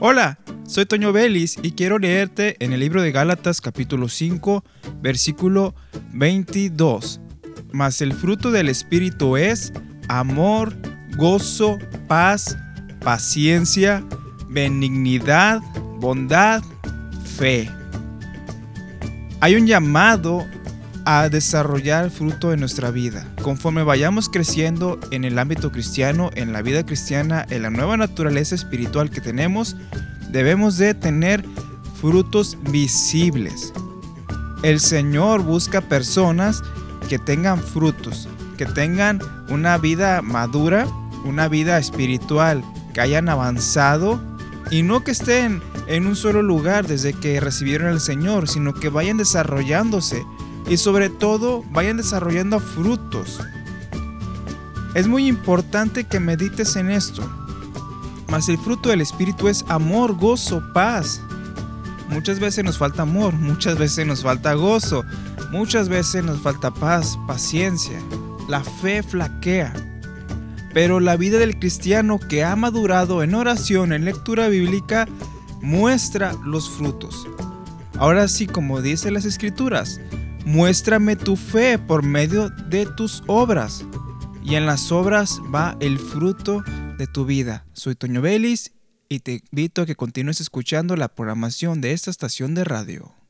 Hola, soy Toño Vélez y quiero leerte en el libro de Gálatas capítulo 5, versículo 22. Mas el fruto del Espíritu es amor, gozo, paz, paciencia, benignidad, bondad, fe. Hay un llamado a desarrollar fruto en nuestra vida. Conforme vayamos creciendo en el ámbito cristiano, en la vida cristiana, en la nueva naturaleza espiritual que tenemos, debemos de tener frutos visibles. El Señor busca personas que tengan frutos, que tengan una vida madura, una vida espiritual, que hayan avanzado y no que estén en un solo lugar desde que recibieron al Señor, sino que vayan desarrollándose y sobre todo vayan desarrollando frutos. Es muy importante que medites en esto. Mas el fruto del Espíritu es amor, gozo, paz. Muchas veces nos falta amor, muchas veces nos falta gozo, muchas veces nos falta paz, paciencia. La fe flaquea. Pero la vida del cristiano que ha madurado en oración, en lectura bíblica, muestra los frutos. Ahora sí, como dice las escrituras, muéstrame tu fe por medio de tus obras. Y en las obras va el fruto de tu vida. Soy Toño Vélez y te invito a que continúes escuchando la programación de esta estación de radio.